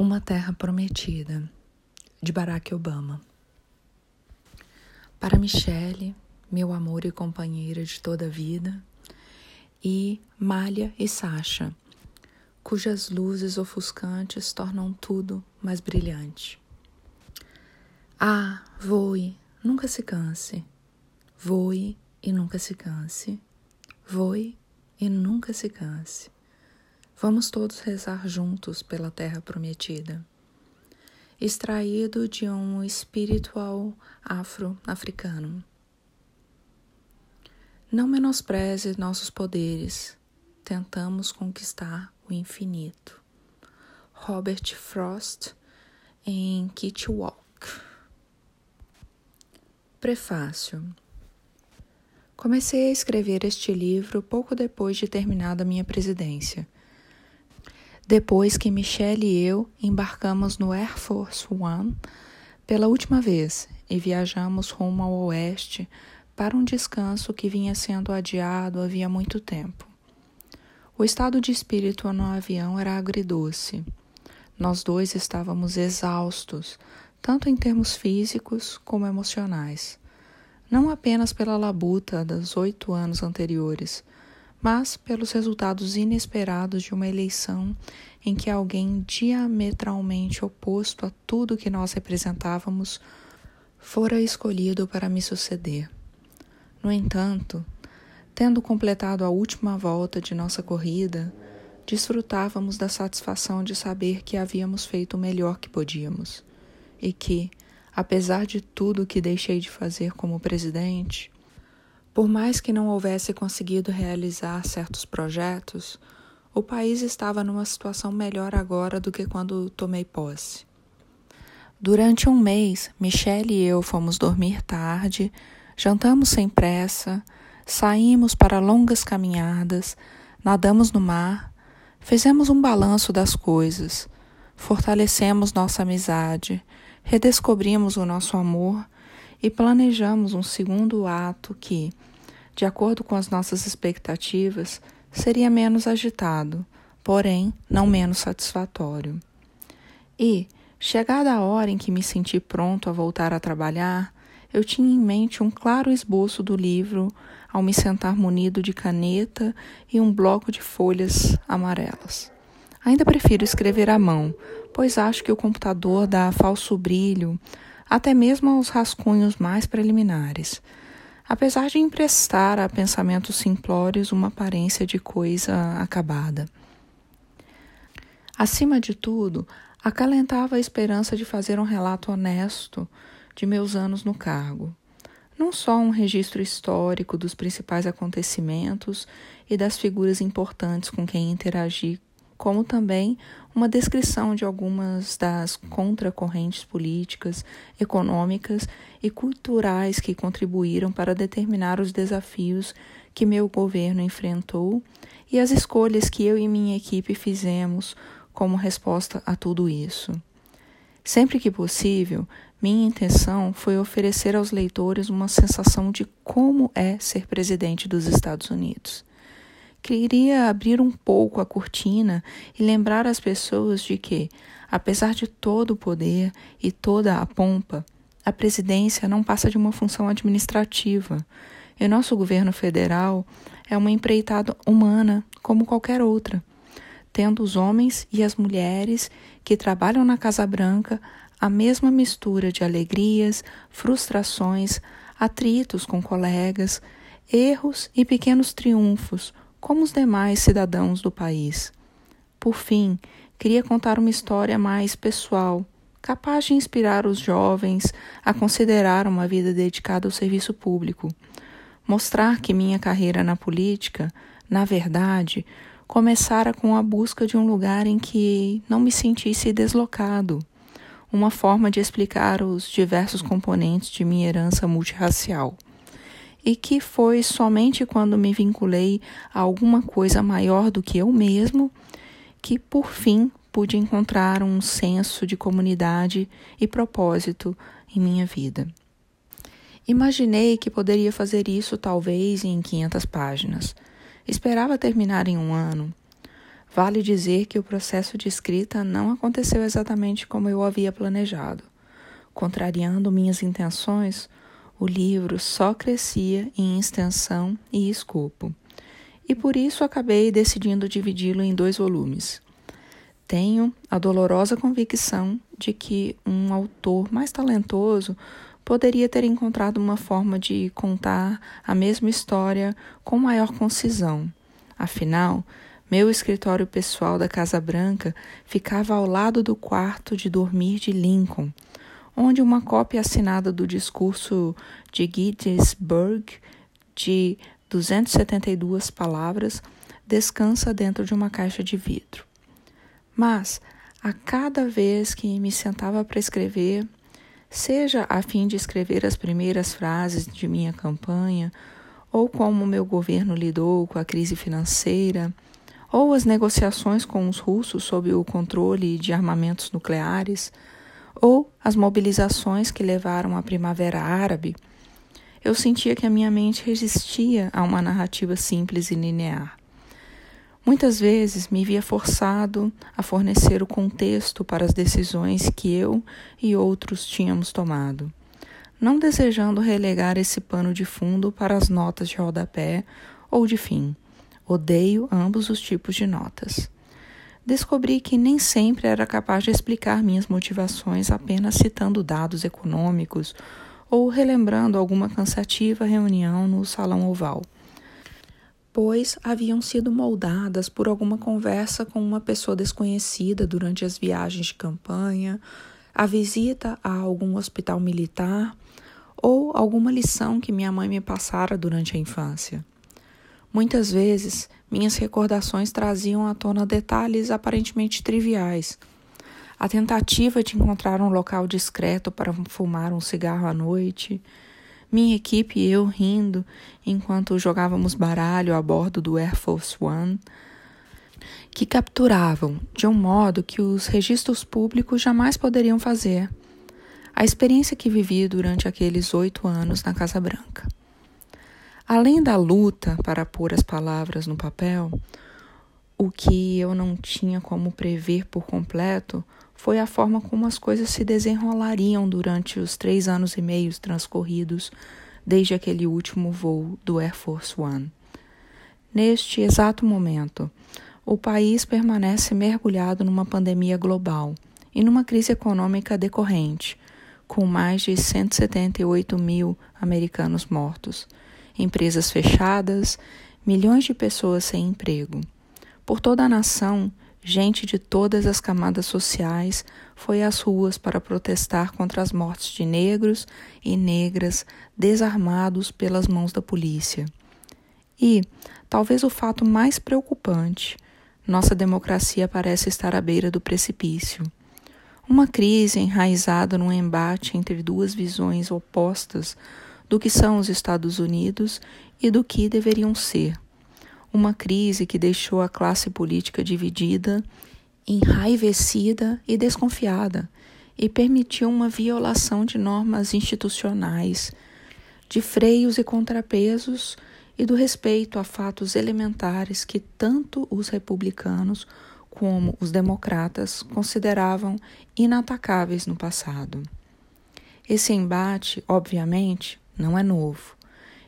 Uma Terra Prometida, de Barack Obama. Para Michele, meu amor e companheira de toda a vida, e Malha e Sasha, cujas luzes ofuscantes tornam tudo mais brilhante. Ah, voe, nunca se canse. Voe e nunca se canse. Voe e nunca se canse. Vamos todos rezar juntos pela terra prometida. Extraído de um espiritual afro-africano. Não menospreze nossos poderes. Tentamos conquistar o infinito. Robert Frost em Kitty Walk. Prefácio Comecei a escrever este livro pouco depois de terminada minha presidência depois que Michelle e eu embarcamos no Air Force One pela última vez e viajamos rumo ao oeste para um descanso que vinha sendo adiado havia muito tempo. O estado de espírito no avião era agridoce. Nós dois estávamos exaustos, tanto em termos físicos como emocionais. Não apenas pela labuta dos oito anos anteriores, mas pelos resultados inesperados de uma eleição em que alguém diametralmente oposto a tudo que nós representávamos fora escolhido para me suceder. No entanto, tendo completado a última volta de nossa corrida, desfrutávamos da satisfação de saber que havíamos feito o melhor que podíamos e que, apesar de tudo que deixei de fazer como presidente, por mais que não houvesse conseguido realizar certos projetos, o país estava numa situação melhor agora do que quando tomei posse. Durante um mês, Michelle e eu fomos dormir tarde, jantamos sem pressa, saímos para longas caminhadas, nadamos no mar, fizemos um balanço das coisas, fortalecemos nossa amizade, redescobrimos o nosso amor e planejamos um segundo ato que, de acordo com as nossas expectativas, seria menos agitado, porém não menos satisfatório. E, chegada a hora em que me senti pronto a voltar a trabalhar, eu tinha em mente um claro esboço do livro ao me sentar munido de caneta e um bloco de folhas amarelas. Ainda prefiro escrever à mão, pois acho que o computador dá falso brilho até mesmo aos rascunhos mais preliminares, apesar de emprestar a pensamentos simplórios uma aparência de coisa acabada. Acima de tudo, acalentava a esperança de fazer um relato honesto de meus anos no cargo. Não só um registro histórico dos principais acontecimentos e das figuras importantes com quem interagi como também uma descrição de algumas das contracorrentes políticas, econômicas e culturais que contribuíram para determinar os desafios que meu governo enfrentou e as escolhas que eu e minha equipe fizemos como resposta a tudo isso. Sempre que possível, minha intenção foi oferecer aos leitores uma sensação de como é ser presidente dos Estados Unidos. Queria abrir um pouco a cortina e lembrar as pessoas de que, apesar de todo o poder e toda a pompa, a presidência não passa de uma função administrativa. E nosso governo federal é uma empreitada humana como qualquer outra, tendo os homens e as mulheres que trabalham na Casa Branca a mesma mistura de alegrias, frustrações, atritos com colegas, erros e pequenos triunfos como os demais cidadãos do país. Por fim, queria contar uma história mais pessoal, capaz de inspirar os jovens a considerar uma vida dedicada ao serviço público. Mostrar que minha carreira na política, na verdade, começara com a busca de um lugar em que não me sentisse deslocado. Uma forma de explicar os diversos componentes de minha herança multirracial e que foi somente quando me vinculei a alguma coisa maior do que eu mesmo que, por fim, pude encontrar um senso de comunidade e propósito em minha vida. Imaginei que poderia fazer isso talvez em 500 páginas. Esperava terminar em um ano. Vale dizer que o processo de escrita não aconteceu exatamente como eu havia planejado. Contrariando minhas intenções, o livro só crescia em extensão e escopo, e por isso acabei decidindo dividi-lo em dois volumes. Tenho a dolorosa convicção de que um autor mais talentoso poderia ter encontrado uma forma de contar a mesma história com maior concisão. Afinal, meu escritório pessoal da Casa Branca ficava ao lado do quarto de dormir de Lincoln, onde uma cópia assinada do discurso de Gettysburg, de 272 palavras, descansa dentro de uma caixa de vidro. Mas, a cada vez que me sentava para escrever, seja a fim de escrever as primeiras frases de minha campanha, ou como meu governo lidou com a crise financeira, ou as negociações com os russos sobre o controle de armamentos nucleares, ou as mobilizações que levaram à Primavera Árabe, eu sentia que a minha mente resistia a uma narrativa simples e linear. Muitas vezes me via forçado a fornecer o contexto para as decisões que eu e outros tínhamos tomado, não desejando relegar esse pano de fundo para as notas de rodapé ou de fim. Odeio ambos os tipos de notas. Descobri que nem sempre era capaz de explicar minhas motivações apenas citando dados econômicos ou relembrando alguma cansativa reunião no salão oval, pois haviam sido moldadas por alguma conversa com uma pessoa desconhecida durante as viagens de campanha, a visita a algum hospital militar ou alguma lição que minha mãe me passara durante a infância. Muitas vezes, minhas recordações traziam à tona detalhes aparentemente triviais. A tentativa de encontrar um local discreto para fumar um cigarro à noite, minha equipe e eu rindo enquanto jogávamos baralho a bordo do Air Force One, que capturavam, de um modo que os registros públicos jamais poderiam fazer, a experiência que vivi durante aqueles oito anos na Casa Branca. Além da luta para pôr as palavras no papel, o que eu não tinha como prever por completo foi a forma como as coisas se desenrolariam durante os três anos e meio transcorridos desde aquele último voo do Air Force One. Neste exato momento, o país permanece mergulhado numa pandemia global e numa crise econômica decorrente, com mais de 178 mil americanos mortos empresas fechadas, milhões de pessoas sem emprego. Por toda a nação, gente de todas as camadas sociais foi às ruas para protestar contra as mortes de negros e negras desarmados pelas mãos da polícia. E, talvez o fato mais preocupante, nossa democracia parece estar à beira do precipício. Uma crise enraizada num embate entre duas visões opostas do que são os Estados Unidos e do que deveriam ser. Uma crise que deixou a classe política dividida, enraivecida e desconfiada, e permitiu uma violação de normas institucionais, de freios e contrapesos e do respeito a fatos elementares que tanto os republicanos como os democratas consideravam inatacáveis no passado. Esse embate, obviamente, não é novo,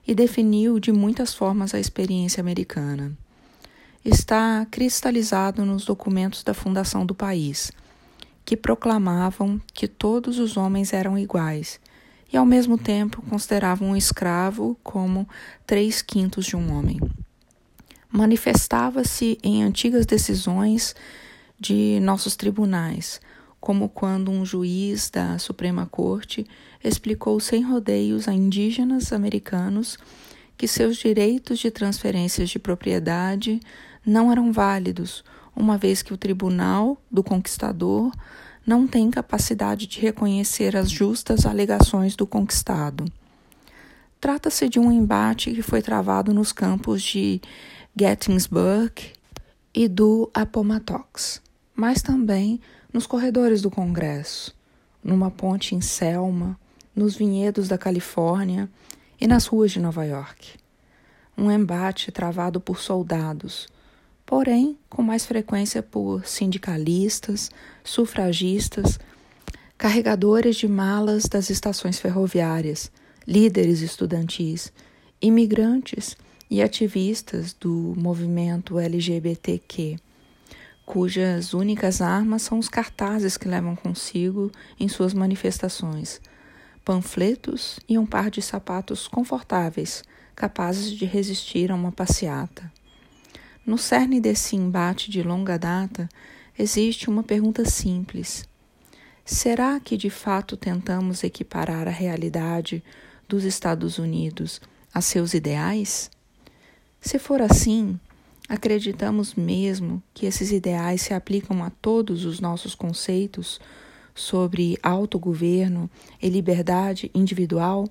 e definiu de muitas formas a experiência americana. Está cristalizado nos documentos da fundação do país, que proclamavam que todos os homens eram iguais e, ao mesmo tempo, consideravam um escravo como três quintos de um homem. Manifestava-se em antigas decisões de nossos tribunais, como quando um juiz da Suprema Corte explicou sem rodeios a indígenas americanos que seus direitos de transferências de propriedade não eram válidos, uma vez que o tribunal do conquistador não tem capacidade de reconhecer as justas alegações do conquistado. Trata-se de um embate que foi travado nos campos de Gettysburg e do Appomattox, mas também nos corredores do Congresso, numa ponte em Selma, nos vinhedos da Califórnia e nas ruas de Nova York. Um embate travado por soldados, porém com mais frequência por sindicalistas, sufragistas, carregadores de malas das estações ferroviárias, líderes estudantis, imigrantes e ativistas do movimento LGBTQ, cujas únicas armas são os cartazes que levam consigo em suas manifestações, panfletos e um par de sapatos confortáveis, capazes de resistir a uma passeata. No cerne desse embate de longa data existe uma pergunta simples Será que de fato tentamos equiparar a realidade dos Estados Unidos a seus ideais? Se for assim, acreditamos mesmo que esses ideais se aplicam a todos os nossos conceitos sobre autogoverno e liberdade individual,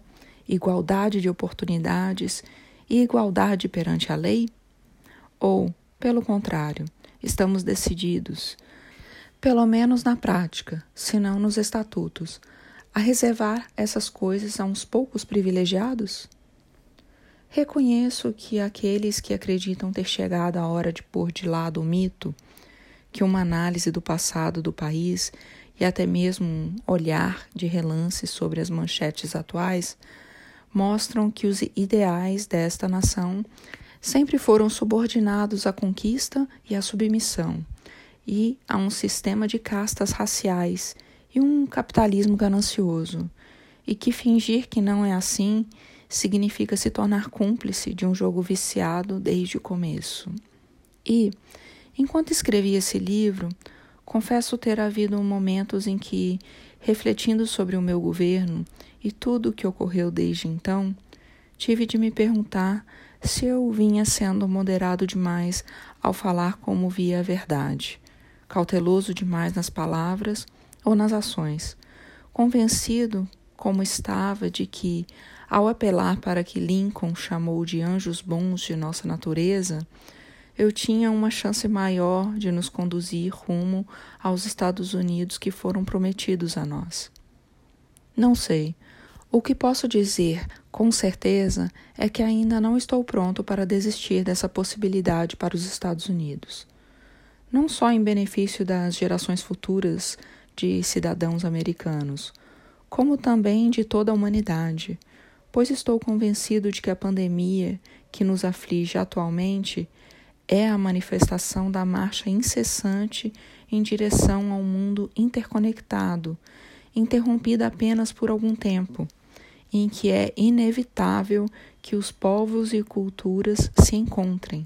igualdade de oportunidades e igualdade perante a lei? Ou, pelo contrário, estamos decididos pelo menos na prática, se não nos estatutos, a reservar essas coisas a uns poucos privilegiados? Reconheço que aqueles que acreditam ter chegado a hora de pôr de lado o mito, que uma análise do passado do país e até mesmo um olhar de relance sobre as manchetes atuais mostram que os ideais desta nação sempre foram subordinados à conquista e à submissão e a um sistema de castas raciais e um capitalismo ganancioso, e que fingir que não é assim significa se tornar cúmplice de um jogo viciado desde o começo. E, enquanto escrevi esse livro, confesso ter havido momentos em que, refletindo sobre o meu governo e tudo o que ocorreu desde então, tive de me perguntar se eu vinha sendo moderado demais ao falar como via a verdade cauteloso demais nas palavras ou nas ações, convencido como estava de que, ao apelar para que Lincoln chamou de anjos bons de nossa natureza, eu tinha uma chance maior de nos conduzir rumo aos Estados Unidos que foram prometidos a nós. Não sei. O que posso dizer com certeza é que ainda não estou pronto para desistir dessa possibilidade para os Estados Unidos não só em benefício das gerações futuras de cidadãos americanos, como também de toda a humanidade, pois estou convencido de que a pandemia que nos aflige atualmente é a manifestação da marcha incessante em direção ao mundo interconectado, interrompida apenas por algum tempo, em que é inevitável que os povos e culturas se encontrem.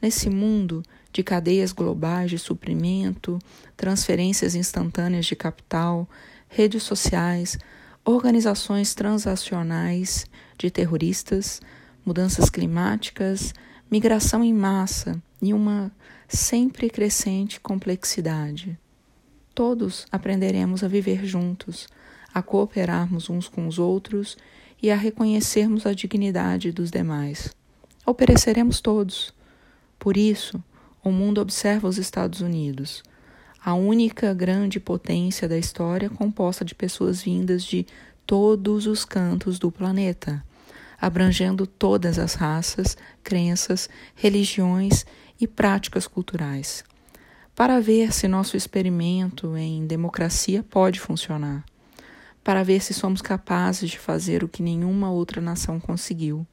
Nesse mundo de cadeias globais de suprimento, transferências instantâneas de capital, redes sociais, organizações transacionais de terroristas, mudanças climáticas, migração em massa e uma sempre crescente complexidade. Todos aprenderemos a viver juntos, a cooperarmos uns com os outros e a reconhecermos a dignidade dos demais. Ou pereceremos todos. Por isso, o mundo observa os Estados Unidos, a única grande potência da história composta de pessoas vindas de todos os cantos do planeta, abrangendo todas as raças, crenças, religiões e práticas culturais, para ver se nosso experimento em democracia pode funcionar, para ver se somos capazes de fazer o que nenhuma outra nação conseguiu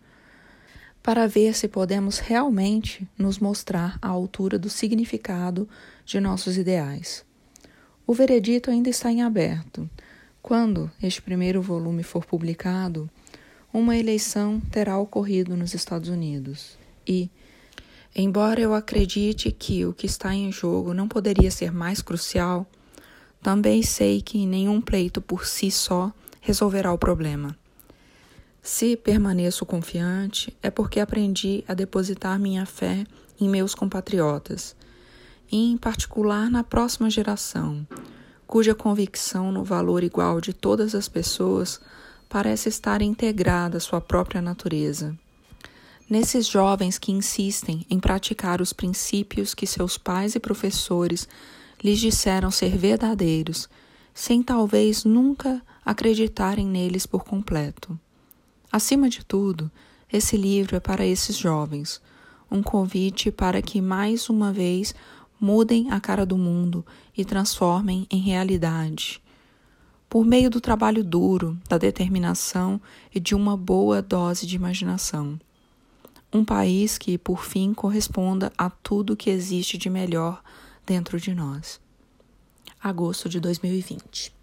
para ver se podemos realmente nos mostrar à altura do significado de nossos ideais. O veredito ainda está em aberto. Quando este primeiro volume for publicado, uma eleição terá ocorrido nos Estados Unidos e, embora eu acredite que o que está em jogo não poderia ser mais crucial, também sei que nenhum pleito por si só resolverá o problema. Se permaneço confiante, é porque aprendi a depositar minha fé em meus compatriotas, em particular na próxima geração, cuja convicção no valor igual de todas as pessoas parece estar integrada à sua própria natureza. Nesses jovens que insistem em praticar os princípios que seus pais e professores lhes disseram ser verdadeiros, sem talvez nunca acreditarem neles por completo. Acima de tudo, esse livro é para esses jovens, um convite para que mais uma vez mudem a cara do mundo e transformem em realidade. Por meio do trabalho duro, da determinação e de uma boa dose de imaginação. Um país que, por fim, corresponda a tudo que existe de melhor dentro de nós. Agosto de 2020.